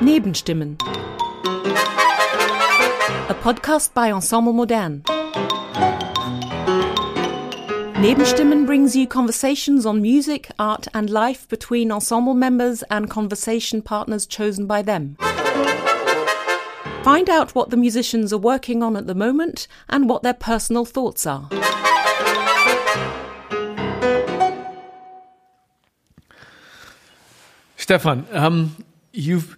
Nebenstimmen. A podcast by Ensemble Modern. Nebenstimmen brings you conversations on music, art, and life between ensemble members and conversation partners chosen by them. Find out what the musicians are working on at the moment and what their personal thoughts are. Stefan, um, you've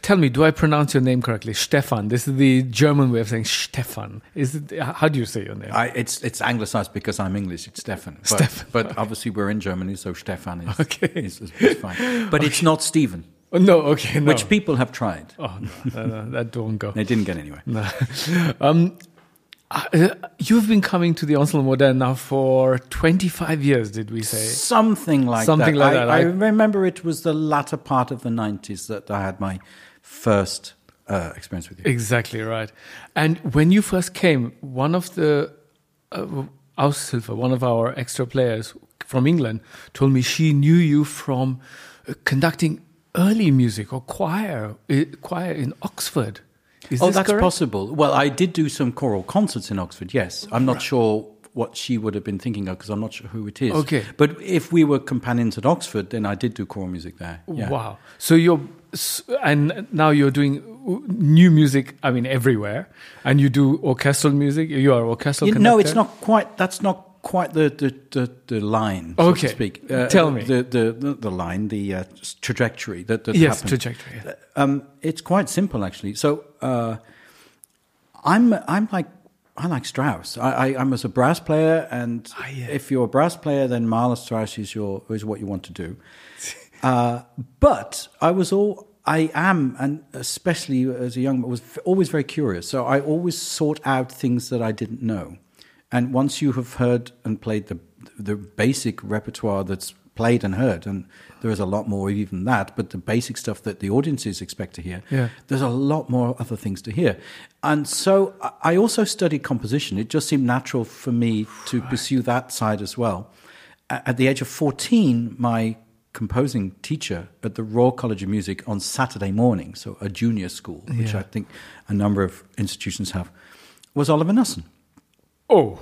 tell me, do I pronounce your name correctly? Stefan. This is the German way of saying Stefan. Is it? How do you say your name? I, it's it's anglicized because I'm English. It's Stefan. But, Stefan. but obviously we're in Germany, so Stefan is Okay. is, is, is fine. But it's not Stephen, Oh, no, okay, no. which people have tried. Oh no, no, no, that don't go. They didn't get anywhere. No. Um, uh, you've been coming to the Ensemble Modern now for 25 years, did we say? Something like Something that. like I, that. I I- remember it was the latter part of the 90s that I had my first uh, experience with you. Exactly right. And when you first came, one of the uh, Aushilfe, one of our extra players from England, told me she knew you from uh, conducting early music or choir, uh, choir in Oxford. Is oh, that's correct? possible. Well, I did do some choral concerts in Oxford, yes. I'm not sure what she would have been thinking of because I'm not sure who it is. Okay. But if we were companions at Oxford, then I did do choral music there. Yeah. Wow. So you're, and now you're doing new music, I mean, everywhere. And you do orchestral music. You are orchestral You no, it's not quite. That's not quite the the the, the line. So Okay. to speak. Tell me. the the the, line, the uh, trajectory that, that Yes, happened. trajectory. yeah. Um, it's quite simple actually. So uh, I'm I'm like I like Strauss. I, I I'm as a brass player, and Ah, yeah. if you're a brass player, then Mahler Strauss is your is what you want to do. Uh, but I was all I am, and especially as a young man, was always very curious. So I always sought out things that I didn't know. And once you have heard and played the the basic repertoire that's played and heard, and there is a lot more even that, but the basic stuff that the audiences expect to hear, Yeah. there's a lot more other things to hear. And so I- also studied composition. It just seemed natural for me to pursue that side as well. At the age of 14, my composing teacher at the Royal College of Music on Saturday morning, so a junior school, which Yeah. I think a number of institutions have, was Oliver Knussen. Oh,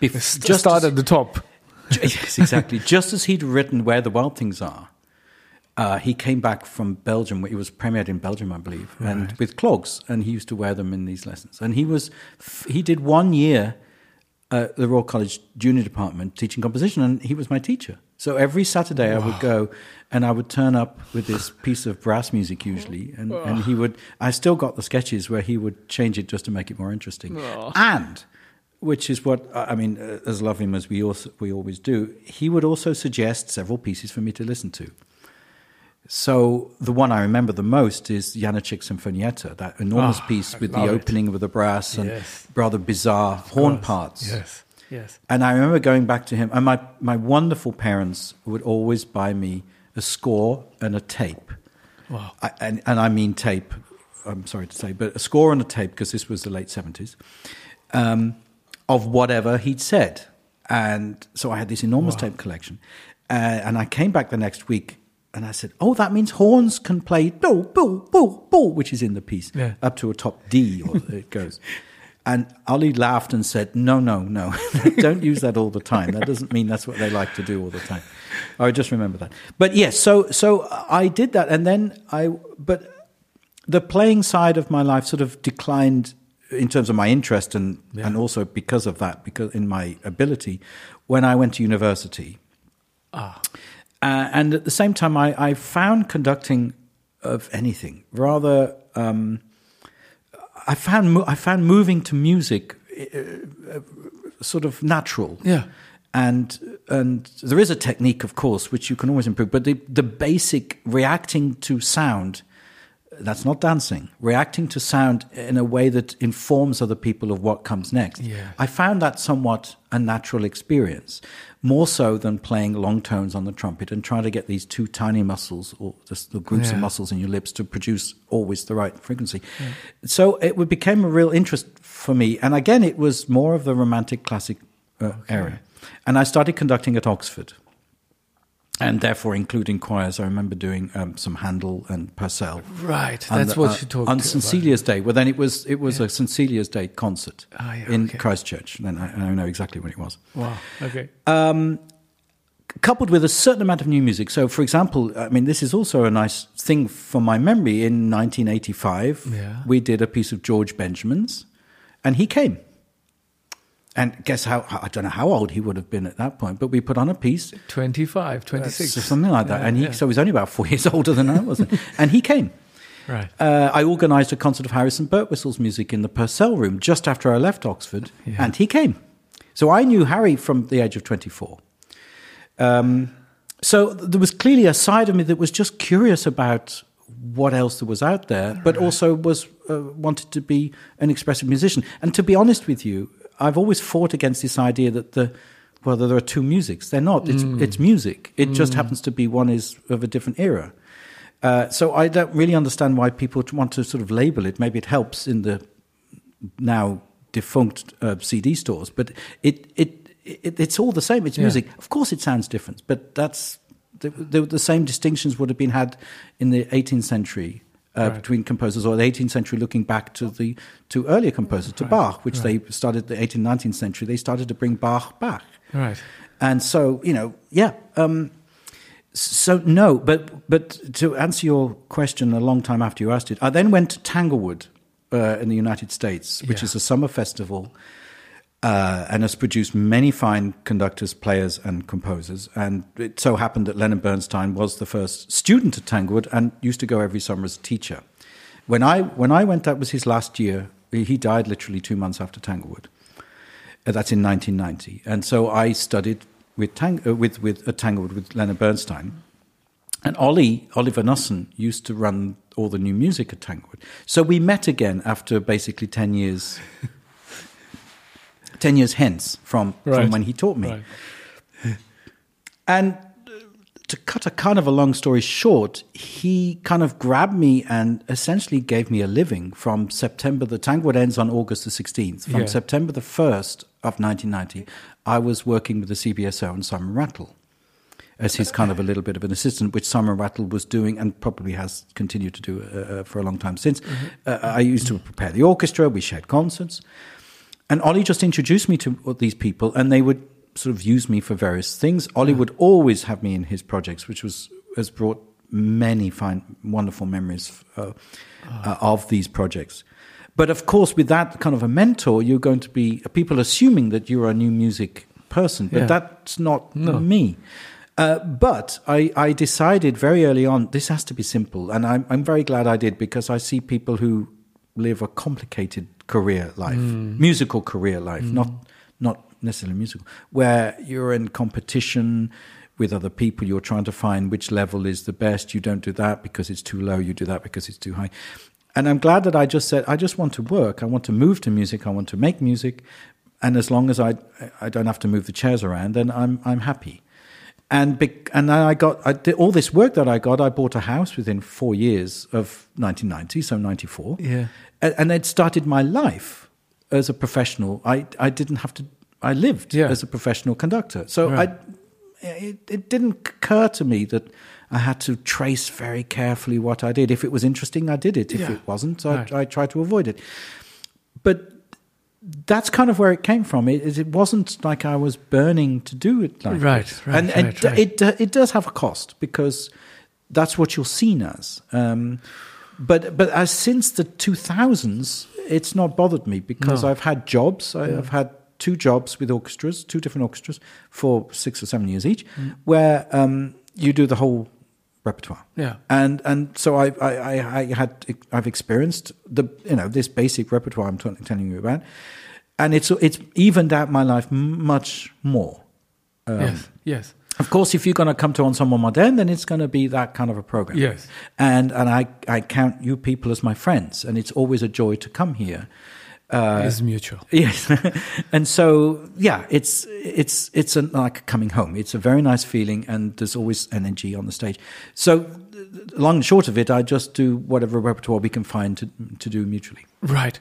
Bef- just just start as- at the top. Yes, exactly. Just as he'd written Where the Wild Things Are, uh, he came back from Belgium. It was premiered in Belgium, I believe, and with clogs, and he used to wear them in these lessons. And he was, f- he did one year at the Royal College Junior Department teaching composition, and he was my teacher. So every Saturday I would go, and I would turn up with this piece of brass music usually, and, and he would. I still got the sketches where he would change it just to make it more interesting, and which is what I mean. uh, As love him as we also, we always do, he would also suggest several pieces for me to listen to. So the one I remember the most is Janáček Sinfonietta, that enormous Ah, piece with the it. opening with the brass and Yes. rather bizarre horn course. parts. Yes, yes. And I remember going back to him, and my, my wonderful parents would always buy me a score and a tape. Wow. I, and, and I mean tape, I'm sorry to say, but a score and a tape, because this was the late 70s, um, of whatever he'd said. And so I had this enormous tape collection. Uh, and I came back the next week and I said, Oh, that means horns can play boo, boo, boo, boo, which is in the piece, Yeah. up to a top D, or it goes. And Ali laughed and said, No, no, no, don't use that all the time. That doesn't mean that's what they like to do all the time. I just remember that. But yes, so so I did that, and then I. But the playing side of my life sort of declined in terms of my interest, and and also because of that, because in my ability, when I went to university. Ah. Uh, and at the same time, I, I found conducting of anything rather. Um, I found mo- I found moving to music uh, uh, sort of natural. Yeah. And and there is a technique, of course, which you can always improve. But the the basic reacting to sound, that's not dancing. Reacting to sound in a way that informs other people of what comes next. Yeah. I found that somewhat a natural experience, more so than playing long tones on the trumpet and trying to get these two tiny muscles or just the groups Yeah. of muscles in your lips to produce always the right frequency. So it became a real interest for me. And again, it was more of the romantic classic uh, area. And I started conducting at Oxford. And therefore including choirs. I remember doing um, some Handel and Purcell. Right, And, that's what uh, you talked on. St Celia's Day. Well, then it was it was a St Celia's Day concert Ah, yeah, in okay. Christ Church. Then I, I know exactly when it was. Wow. Okay. coupled with a certain amount of new music. So, for example, I mean, this is also a nice thing from my memory. In 1985, Yeah. we did a piece of George Benjamin's, and he came. And guess how? I don't know how old he would have been at that point, but we put on a piece, 25, 26. so something like that, Yeah, and he yeah. so he's only about four years older than I was, and he came. Right. Uh, I organised a concert of Harrison Birtwistle's music in the Purcell Room just after I left Oxford, Yeah. and he came. So I knew Harry from the age of 24. Um, so there was clearly a side of me that was just curious about what else there was out there, but also was uh, wanted to be an expressive musician. And to be honest with you, I've always fought against this idea that the well, there are two musics. They're not. It's it's music. It just happens to be one is of a different era. Uh, so I don't really understand why people want to sort of label it. Maybe it helps in the now defunct uh, CD stores, but it, it it it's all the same. It's Yeah. music. Of course, it sounds different, but that's the, the, the same distinctions would have been had in the 18th century. Uh, Right. Between composers, or the 18th century, looking back to the to earlier composers, to Right, Bach, which right. they started the 18th, 19th century. They started to bring Bach back. Right. And so, you know, yeah. Um, so no, but but to answer your question, a long time after you asked it, I then went to Tanglewood uh, in the United States, which Yeah. is a summer festival, uh, and has produced many fine conductors, players, and composers. And it so happened that Leonard Bernstein was the first student at Tanglewood and used to go every summer as a teacher. When I when I went, that was his last year. He died literally two months after Tanglewood. Uh, that's in 1990. And so I studied with, Tang, uh, with, with at Tanglewood with Leonard Bernstein. And Ollie, Oliver Knussen, used to run all the new music at Tanglewood. So we met again after basically 10 years, 10 years hence from, from when he taught me. Right. And uh, to cut a kind of a long story short, he kind of grabbed me and essentially gave me a living from September. The Tanglewood ends on August the 16th. From Yeah. September the 1st of 1990, I was working with the CBSO and Simon Rattle as his kind of a little bit of an assistant, which Simon Rattle was doing and probably has continued to do uh, uh, for a long time since. Uh, I used to prepare the orchestra, we shared concerts. And Ollie just introduced me to these people, and they would sort of use me for various things. Ollie would always have me in his projects, which was has brought many fine, wonderful memories uh, uh, of these projects. But of course, with that kind of a mentor, you're going to be people assuming that you're a new music person, but Yeah. that's not No. me. Uh, but I, I decided very early on this has to be simple, and I'm, I'm very glad I did because I see people who live a complicated career life, hmm. musical career life, hmm. not not necessarily musical, where you're in competition with other people. You're trying to find which level is the best. You don't do that because it's too low. You do that because it's too high. And I'm glad that I just said I just want to work. I want to move to music. I want to make music, and as long as I I don't have to move the chairs around, then I'm I'm happy and bec- and I got I did all this work that I got. I bought a house within four years of 1990, so 94. Yeah. and, and it started my life as a professional. I I didn't have to. I lived Yeah. as a professional conductor, so Right. I. It, it didn't occur to me that I had to trace very carefully what I did. If it was interesting, I did it. If Yeah. it wasn't, I, Right. I tried to avoid it. But that's kind of where it came from. It, it wasn't like I was burning to do it like Right, this. right, and, and right, right. it it does have a cost because that's what you're seen as. Um, but but as since the 2000s, it's not bothered me because No. I've had jobs. I, I've had two jobs with orchestras, two different orchestras for six or seven years each, Mm. where um, you do the whole repertoire. Yeah. And and so I I, I, had I've experienced the you know this basic repertoire I'm t- telling you about, and it's it's evened out my life much more. Um, yes. Yes. Of course, if you're going to come to Ensemble Moderne, then it's going to be that kind of a program. Yes. And and I I count you people as my friends, and it's always a joy to come here. Uh, it's mutual. Yes, and so yeah, it's it's it's a, like coming home. It's a very nice feeling, and there's always energy on the stage. So, long and short of it, I just do whatever repertoire we can find to to do mutually. Right.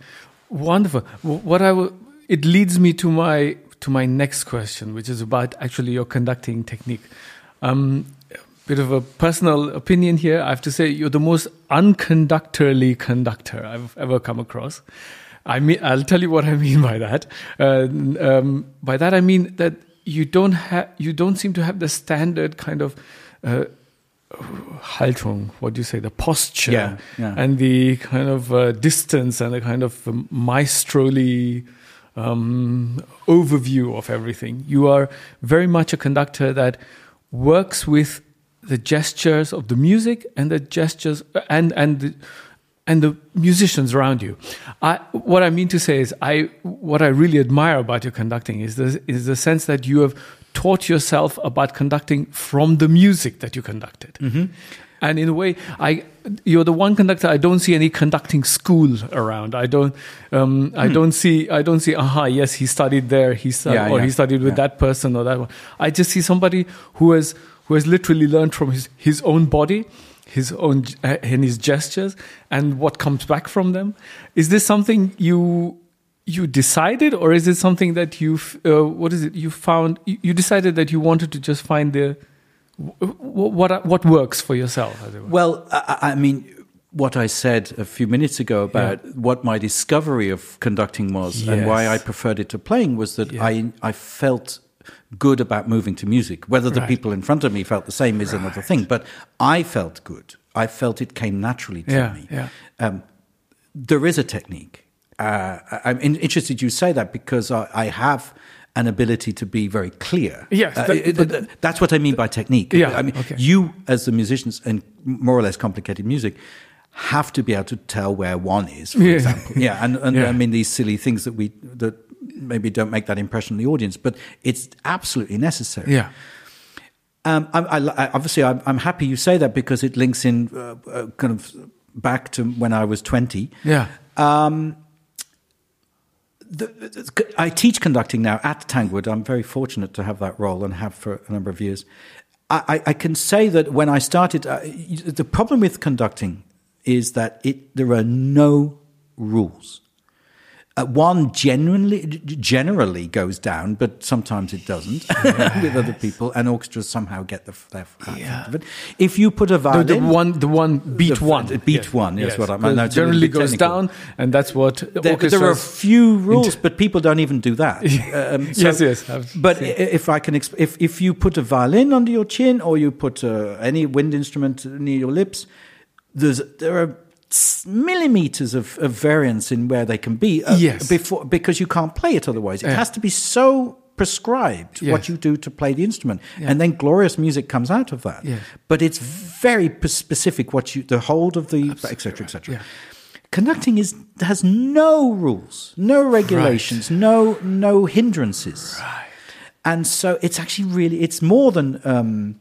Wonderful. What I will, it leads me to my to my next question, which is about actually your conducting technique. Um, bit of a personal opinion here. I have to say you're the most unconductorly conductor I've ever come across. I mean, I'll tell you what I mean by that. Uh, um, by that I mean that you don't have, you don't seem to have the standard kind of uh, Haltung. What do you say? The posture Yeah, yeah. and the kind of uh, distance and the kind of um, maestrally um, overview of everything. You are very much a conductor that works with the gestures of the music and the gestures and and the, and the musicians around you. I, what I mean to say is, I what I really admire about your conducting is the is the sense that you have taught yourself about conducting from the music that you conducted. And in a way, I you're the one conductor I don't see any conducting school around. I don't um, I don't see I don't see aha yes he studied there he stu- Yeah, or yeah, he studied with yeah. that person or that one. I just see somebody who has who has literally learned from his his own body, his own uh, and his gestures, and what comes back from them. Is this something you you decided, or is it something that you uh, what is it you found? You, you decided that you wanted to just find the wh- what what works for yourself. Well, I, I mean, what I said a few minutes ago about what my discovery of conducting was and why I preferred it to playing was that Yeah. I I felt good about moving to music. Whether the Right. people in front of me felt the same is another thing, but I felt good. I felt it came naturally to Yeah, me. yeah. Um, there is a technique. Uh, I'm in- interested you say that because I, I have an ability to be very clear. Yes, Uh, it- but- th- that's what I mean by technique. Yeah, I mean, okay. you as the musicians and more or less complicated music have to be able to tell where one is, for Yeah. example. Yeah, and, and Yeah. I mean these silly things that we that maybe don't make that impression on the audience, but it's absolutely necessary. yeah, Um, I, I, I- obviously, I'm, I'm happy you say that because it links in uh, uh, kind of back to when I was 20. yeah, The, the- I teach conducting now at Tanglewood. I'm very fortunate to have that role and have for a number of years. I, I, I can say that when I started, uh, the problem with conducting is that it, there are no rules. Uh, one genuinely, generally goes down, but sometimes it doesn't with other people, and orchestras somehow get the, their Yeah. of it. If you put a violin, the one the one beat The- one the beat Yes. one, yes, what I- because no, it's a little generally goes technical. down, and that's what there, there are a few rules, but people don't even do that. Um, Yes, yes, I've But if I can, exp- if if you put a violin under your chin or you put uh, any wind instrument near your lips, there's there are millimeters of, of variance in where they can be. uh, Yes. before because you can't play it otherwise. It Yeah. has to be so prescribed what you do to play the instrument, Yeah. and then glorious music comes out of that. Yes. But it's very p- specific what you the hold of the etc etc. Yeah. Conducting is has no rules, no regulations, no no hindrances, Right. and so it's actually really it's more than um,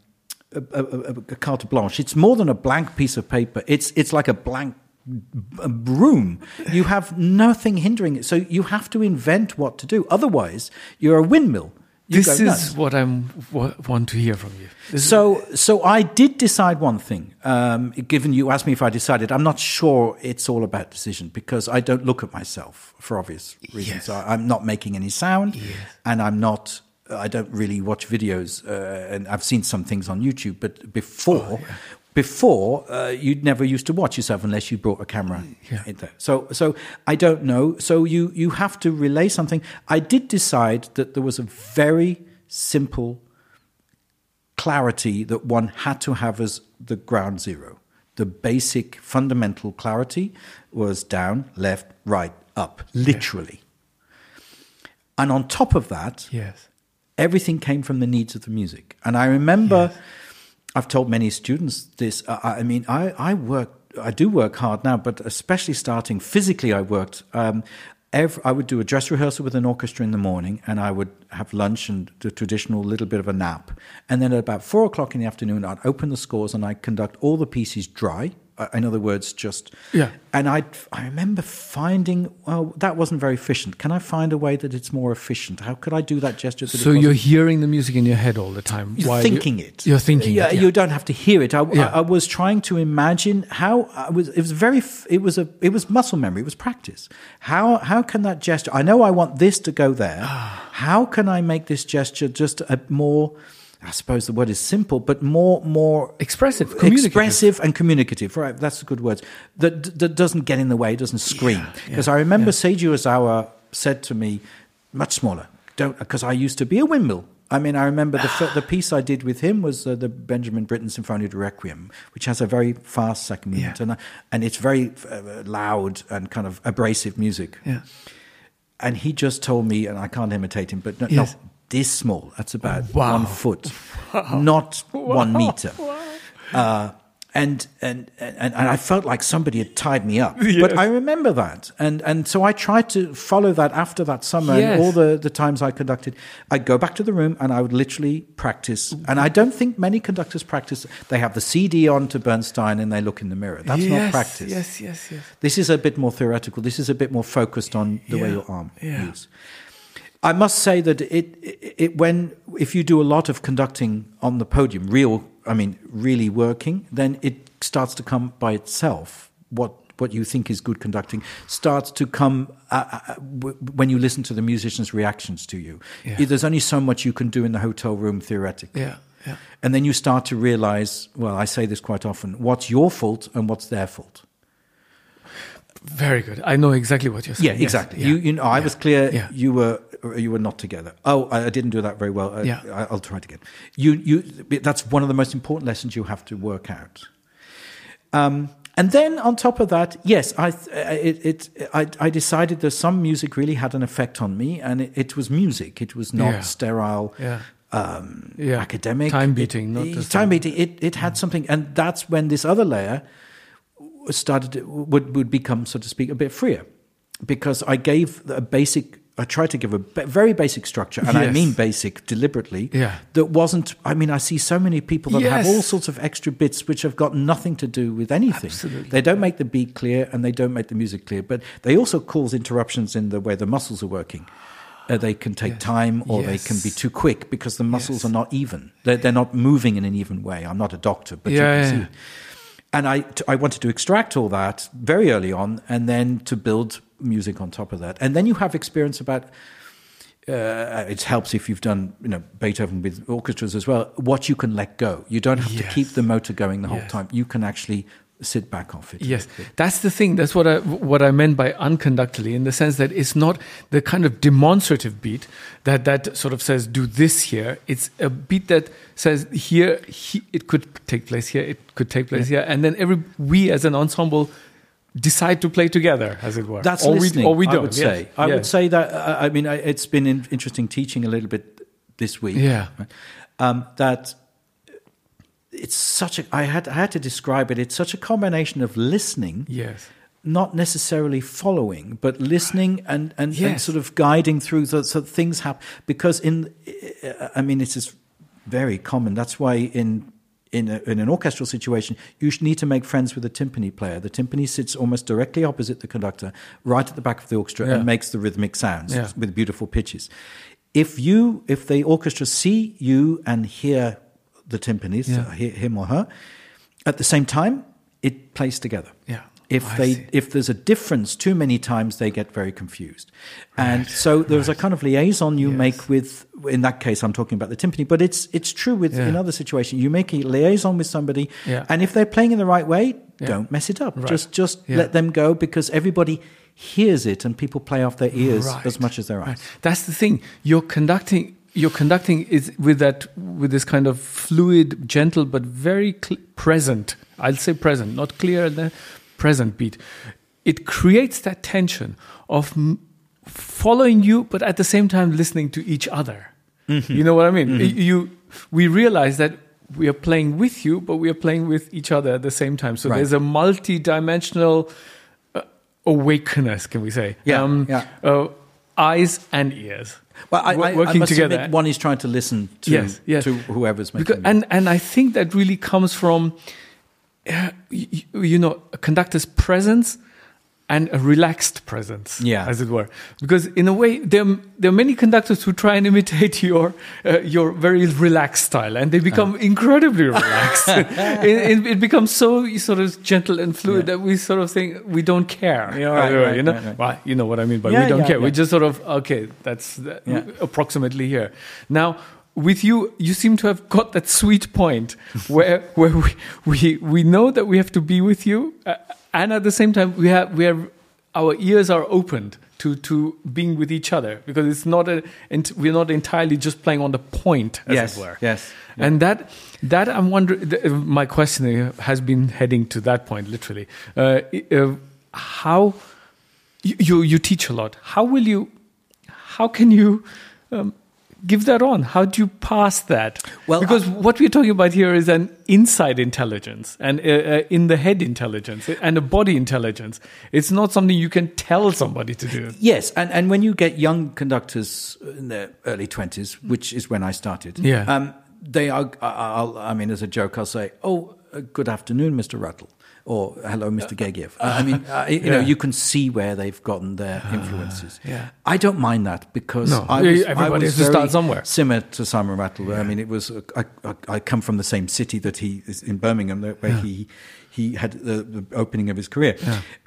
a, a, a, a carte blanche. It's more than a blank piece of paper. It's it's like a blank room. You have nothing hindering it, so you have to invent what to do. Otherwise, you're a windmill. You This is what I'm want to hear from you. This So, so I did decide one thing. Um, given you asked me if I decided, I'm not sure it's all about decision because I don't look at myself for obvious reasons. Yes. I, I'm not making any sound, and I'm not. I don't really watch videos, uh, and I've seen some things on YouTube. But before, before uh, you'd never used to watch yourself unless you brought a camera Yeah. in there. So, so I don't know. So you you have to relay something. I did decide that there was a very simple clarity that one had to have as the ground zero. The basic fundamental clarity was down, left, right, up, literally. And on top of that, yes, everything came from the needs of the music. And I remember, I've told many students this. I, I mean, I, I work, I do work hard now, but especially starting physically, I worked. Um, every, I would do a dress rehearsal with an orchestra in the morning, and I would have lunch and the traditional little bit of a nap. And then at about four o'clock in the afternoon, I'd open the scores and I'd conduct all the pieces dry. Uh, In other words, just Yeah. and I I remember finding well that wasn't very efficient. Can I find a way that it's more efficient? How could I do that gesture? That so you're hearing the music in your head all the time. you're thinking you, it. You're thinking Yeah, it. you don't have to hear it. I, Yeah. I, I was trying to imagine how I was. It was very. It was a. It was muscle memory. It was practice. How how can that gesture? I know I want this to go there. Ah. how can I make this gesture just a more I suppose the word is simple, but more more Expressive, communicative. expressive and communicative. Right, that's good words. That that doesn't get in the way, doesn't scream. Because yeah, I remember yeah. Seiji Ozawa said to me, much smaller. Don't because I used to be a windmill. I mean, I remember the the piece I did with him was uh, the Benjamin Britten Sinfonia da Requiem, which has a very fast second movement, Yeah. and I, and it's very uh, loud and kind of abrasive music Yeah. and he just told me, and I can't imitate him, but no, Yes. no this small. That's about Wow. one foot, not one meter. Uh, and, and and and I felt like somebody had tied me up. But I remember that, and and so I tried to follow that after that summer Yes. and all the the times I conducted. I'd go back to the room and I would literally practice. And I don't think many conductors practice. They have the CD on to Bernstein and they look in the mirror. That's yes, not practice. Yes, yes, yes. This is a bit more theoretical. This is a bit more focused on the way your arm yeah. moves. I must say that it, it, it when if you do a lot of conducting on the podium, real, I mean, really working, then it starts to come by itself. What what you think is good conducting starts to come uh, uh, w- when you listen to the musicians' reactions to you. Yeah. There's only so much you can do in the hotel room theoretically. Yeah, yeah. And then you start to realize, well, I say this quite often, what's your fault and what's their fault. Very good. I know exactly what you're saying. Yeah, Yes, exactly. yeah, You, you know, I yeah, was clear. Yeah. You were you were not together. Oh, I, I didn't do that very well. I, Yeah. I, I'll try it again. You you. That's one of the most important lessons you have to work out. Um, and then on top of that, yes, I it, it I, I decided that some music really had an effect on me, and it, it was music. It was not Yeah. sterile. Yeah. Um, Yeah. academic Time beating, not time time- beating. It it had something, and that's when this other layer started would would become, so to speak, a bit freer, because I gave a basic. I tried to give a very basic structure, and I mean basic deliberately. Yeah. That wasn't. I mean, I see so many people that have all sorts of extra bits which have got nothing to do with anything. Absolutely. They don't make the beat clear, and they don't make the music clear, but they also cause interruptions in the way the muscles are working. Uh, they can take time, or they can be too quick because the muscles Yes. are not even. They're, they're not moving in an even way. I'm not a doctor, but you Yeah, can yeah, see. And I, t- I wanted to extract all that very early on and then to build music on top of that. And then you have experience about, uh, it helps if you've done, you know, Beethoven with orchestras as well, what you can let go. You don't have to keep the motor going the whole Yes. time. You can actually sit back off it. Yes, that's the thing. That's what I what I meant by unconductedly, in the sense that it's not the kind of demonstrative beat that that sort of says do this here. It's a beat that says here he, it could take place here, it could take place here, and then every we as an ensemble decide to play together, as it were. That's or listening, we or we don't. I would yes, say. I would say that, I mean, it's been interesting teaching a little bit this week. Yeah. right? Um, that it's such a, I had, I had to describe it, it's such a combination of listening, Yes. not necessarily following, but listening and, and, and sort of guiding through so, so things happen. Because in, I mean, it's just very common. That's why in, in, a, in an orchestral situation, you should need to make friends with the timpani player. The timpani sits almost directly opposite the conductor, right at the back of the orchestra, Yeah. and makes the rhythmic sounds Yeah. with beautiful pitches. If you, if the orchestra see you and hear the timpanis, Yeah. him or her, at the same time, it plays together. Yeah. If I they see. if there's a difference too many times, they get very confused, and so there's a kind of liaison you Yes. make with. In that case, I'm talking about the timpani, but it's it's true with Yeah. in other situations. You make a liaison with somebody, Yeah. and if they're playing in the right way, don't mess it up. Right. Just just let them go because everybody hears it, and people play off their ears Right. as much as their eyes. Right. That's the thing. You're conducting. You're conducting is with that with this kind of fluid, gentle, but very present. I'll say present, not clear. The present beat. It creates that tension of m- following you, but at the same time listening to each other. You know what I mean? Y- You, we realize that we are playing with you, but we are playing with each other at the same time. So Right. there's a multi-dimensional uh, awakeness, can we say? Yeah, yeah. Uh, eyes and ears. Well, I, I, I working must together. admit, one is trying to listen to yes, yes. to whoever's making Because, and and I think that really comes from, uh, you know, a conductor's presence and a relaxed presence, Yeah. as it were. Because in a way, there there are many conductors who try and imitate your uh, your very relaxed style, and they become incredibly relaxed. it, it, becomes so sort of gentle and fluid Yeah. that we sort of think we don't care. Yeah, right, Uh, right, you know, right. Well, you know what I mean by Yeah, we don't care. We just sort of okay, that's that, Yeah. approximately here. Now, with you, you seem to have got that sweet point where where we we, we know that we have to be with you, uh, and at the same time we have we have our ears are opened to to being with each other because it's not a and we're not entirely just playing on the point as yes, it were. yes. And that that I'm wondering. th- My question has been heading to that point, literally. Uh, uh, how you, you you teach a lot? How will you? How can you? Um, Give that on. How do you pass that? Well, because what we're talking about here is an inside intelligence and uh, uh, in the head intelligence and a body intelligence. It's not something you can tell somebody to do. Yes, and, and when you get young conductors in their early 20s, which is when I started, Yeah. um, they are, I'll, I mean, as a joke, I'll say, oh, uh, good afternoon, Mr. Rattle, or hello, Mr. Gergiev. Uh, I mean, uh, you know, you can see where they've gotten their influences. yeah. I don't mind that because No, I was, everybody I was has to start somewhere. Similar to Simon Rattle. I mean, it was, uh, I, I, I come from the same city that he is in Birmingham, that- where he, he had the, the opening of his career.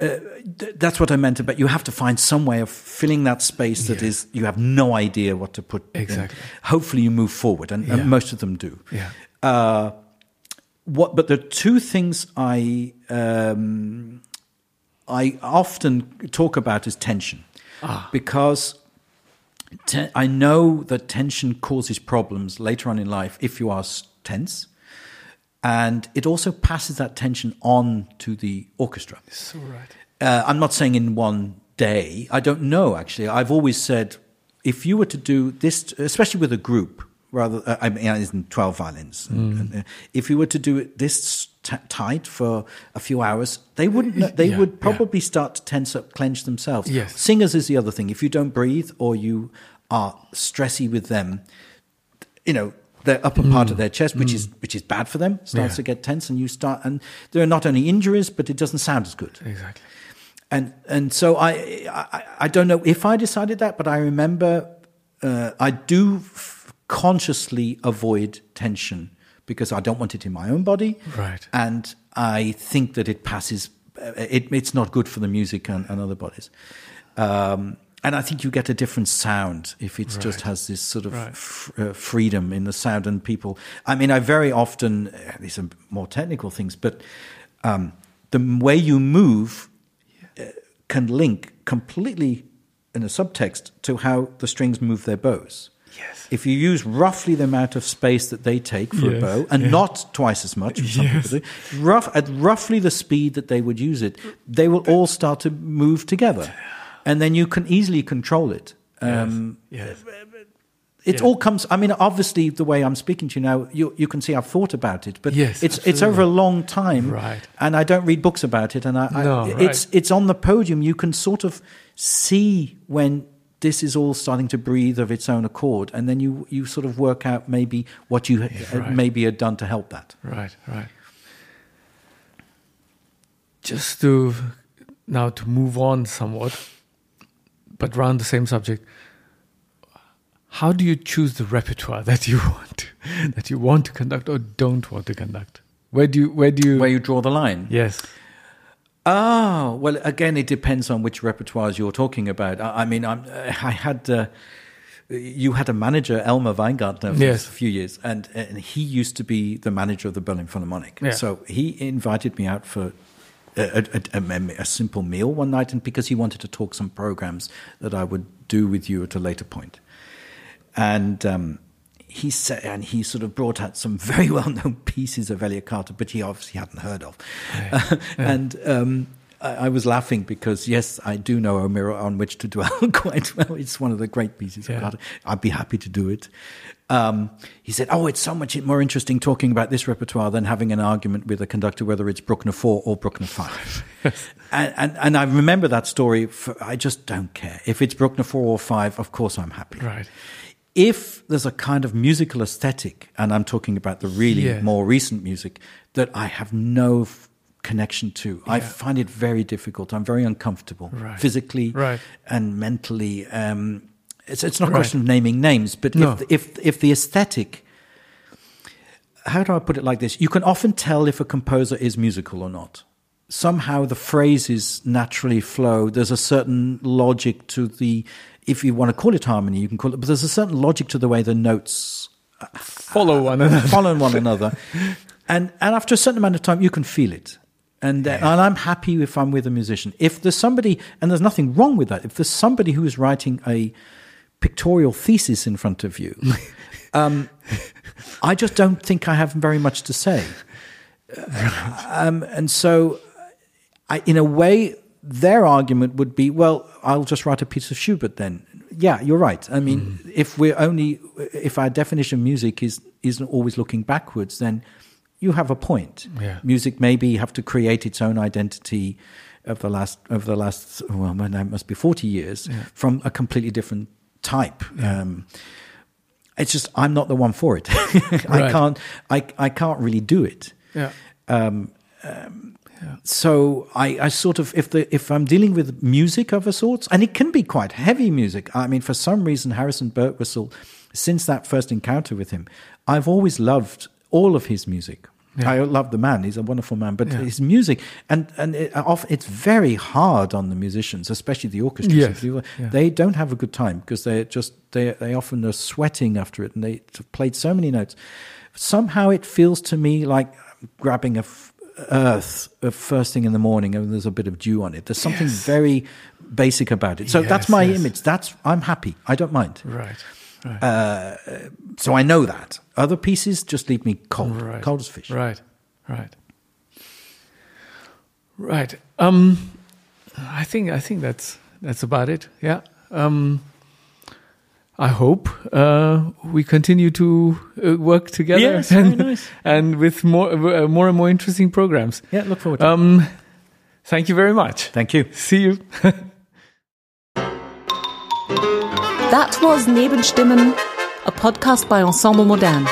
Uh, th- that's what I meant about you have to find some way of filling that space that Yeah. is you have no idea what to put. in. Exactly. Hopefully, you move forward, and, Yeah. and most of them do. Yeah. Uh, what? But the two things I um, I often talk about is tension, Ah. because te- I know that tension causes problems later on in life if you are tense, and it also passes that tension on to the orchestra. So right. Uh, I'm not saying in one day. I don't know, actually. I've always said if you were to do this, especially with a group, rather, uh, I mean, isn't 12 violins. And, and, uh, if you were to do it this t- tight for a few hours, they wouldn't, they Yeah, would yeah. probably start to tense up, clench themselves. Yes. Singers is the other thing. If you don't breathe or you are stressy with them, you know, the upper part of their chest, which is which is bad for them, starts Yeah. to get tense, and you start, and there are not only injuries, but it doesn't sound as good Exactly. and and so I, I I don't know if I decided that, but I remember uh, I do f- consciously avoid tension because I don't want it in my own body, Right. And I think that it passes. uh, It, it's not good for the music and, and other bodies. Um, and I think you get a different sound if it just has this sort of Right. f- uh, freedom in the sound and people. I mean, I very often uh, these are more technical things, but um, the way you move uh, can link completely in a subtext to how the strings move their bows. Yes. If you use roughly the amount of space that they take for a bow, and yeah. not twice as much, which some Yes. people do, rough, at roughly the speed that they would use it, they will all start to move together, and then you can easily control it. Um, yes. it Yeah. all comes. I mean, obviously, the way I'm speaking to you now, you you can see I've thought about it, but Yes, it's it's over a long time, Right. And I don't read books about it, and I, I No, it's it's on the podium. You can sort of see when this is all starting to breathe of its own accord, and then you you sort of work out maybe what you uh, right. maybe had done to help that. Right, right. Just to now to move on somewhat, but around the same subject. How do you choose the repertoire that you want that you want to conduct or don't want to conduct? Where do you where do you Where you draw the line? Yes. Ah, well, again, it depends on which repertoires you're talking about. I, I mean, I'm, I had uh, you had a manager, Elmar Weingarten, for Yes. a few years, and, and he used to be the manager of the Berlin Philharmonic. Yeah. So he invited me out for a, a, a, a simple meal one night, and because he wanted to talk some programs that I would do with you at a later point. And um, he said, and he sort of brought out some very well-known pieces of Elliott Carter, but he obviously hadn't heard of. and um, I, I was laughing because yes, I do know a mirror on which to dwell quite well. It's one of the great pieces Yeah. of Carter. I'd be happy to do it. Um, he said, "Oh, it's so much more interesting talking about this repertoire than having an argument with a conductor whether it's Bruckner four or Bruckner five. and, and and I remember that story. For, I just don't care if it's Bruckner four or five. Of course, I'm happy Right. If there's a kind of musical aesthetic, and I'm talking about the really Yeah. more recent music that I have no f- connection to, I find it very difficult. I'm very uncomfortable Right. physically Right. and mentally. Um, it's, it's not a Right. question of naming names, but No. if, if, if the aesthetic, how do I put it like this? You can often tell if a composer is musical or not. Somehow the phrases naturally flow. There's a certain logic to the, if you want to call it harmony, you can call it, but there's a certain logic to the way the notes follow one another. following one another. And and after a certain amount of time, you can feel it. And, uh, and I'm happy if I'm with a musician. If there's somebody, and there's nothing wrong with that, if there's somebody who is writing a pictorial thesis in front of you, um, I just don't think I have very much to say. Um, and so, I, in a way, their argument would be, well, I'll just write a piece of Schubert then. Yeah, you're right. I mean, Mm. if we're only, if our definition of music is isn't always looking backwards, then you have a point. Yeah. Music maybe have to create its own identity of the last over the last well, that must be forty years from a completely different type. Um, it's just I'm not the one for it. I Right. can't. I I can't really do it. Yeah. So I, I sort of if the if I'm dealing with music of a sort, and it can be quite heavy music. I mean, for some reason, Harrison Birtwistle, since that first encounter with him, I've always loved all of his music. I love the man; he's a wonderful man. But Yeah. his music, and and it, it's very hard on the musicians, especially the orchestra. Yes. Yeah. They don't have a good time because they just they they often are sweating after it, and they have played so many notes. Somehow, it feels to me like grabbing a f- earth first thing in the morning and there's a bit of dew on it. There's something Yes. very basic about it. So that's my yes. image. That's I'm happy. I don't mind. Right. Right. Uh, so I know that. Other pieces just leave me cold, right. cold as fish. Right. Right. Right. Um, I think I think that's that's about it. Yeah. Um, I hope uh, we continue to uh, work together Yes, very and, nice. and with more uh, more and more interesting programs. Yeah, look forward to it. Um, thank you very much. Thank you. See you. That was Nebenstimmen, a podcast by Ensemble Modern.